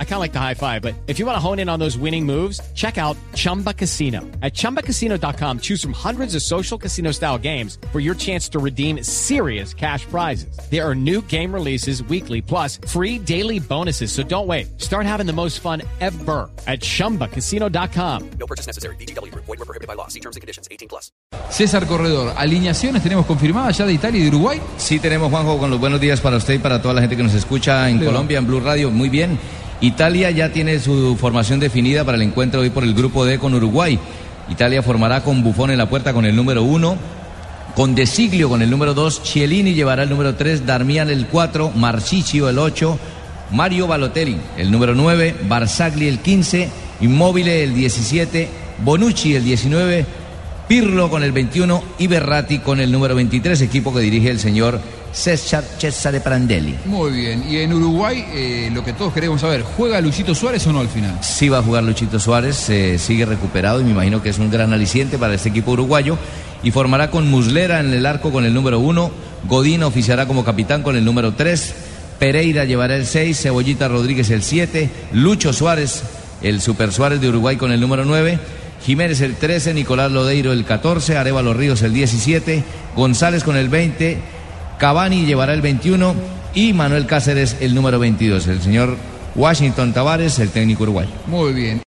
I kind of like the high five, but if you want to hone in on those winning moves, check out Chumba Casino. At chumbacasino.com, choose from hundreds of social casino style games for your chance to redeem serious cash prizes. There are new game releases weekly, plus free daily bonuses. So don't wait. Start having the most fun ever at chumbacasino.com. No purchase necessary. BGW. Void were prohibited by law. See terms and conditions. 18 plus. César Corredor, alineaciones tenemos confirmadas ya de Italia y de Uruguay. Sí, tenemos, Juanjo, con los buenos días para usted y para toda la gente que nos escucha en Leo. Colombia, en Blue Radio. Muy bien. Italia ya tiene su formación definida para el encuentro hoy por el grupo D con Uruguay. Italia formará con Buffon en la puerta con el número uno, con De Siglio con el número dos, Chiellini llevará el número tres, Darmian el cuatro, Marchichio el ocho, Mario Balotelli el número nueve, Barzagli el quince, Immobile el diecisiete, Bonucci el diecinueve, Pirlo con el 21 y Berratti con el número 23, equipo que dirige el señor César Cesare Prandelli. Muy bien. Y en Uruguay, eh, lo que todos queremos saber, ¿juega Luchito Suárez o no al final? Sí va a jugar Luchito Suárez, eh, sigue recuperado y me imagino que es un gran aliciente para este equipo uruguayo. Y formará con Muslera en el arco con el número 1, Godín oficiará como capitán con el número 3, Pereira llevará el 6, Cebollita Rodríguez el 7, Lucho Suárez, el Super Suárez de Uruguay con el número 9, Jiménez el 13, Nicolás Lodeiro el 14, Arevalo Ríos el 17, González con el 20, Cavani llevará el 21 y Manuel Cáceres el número 22. El señor Washington Tavares, el técnico uruguayo. Muy bien.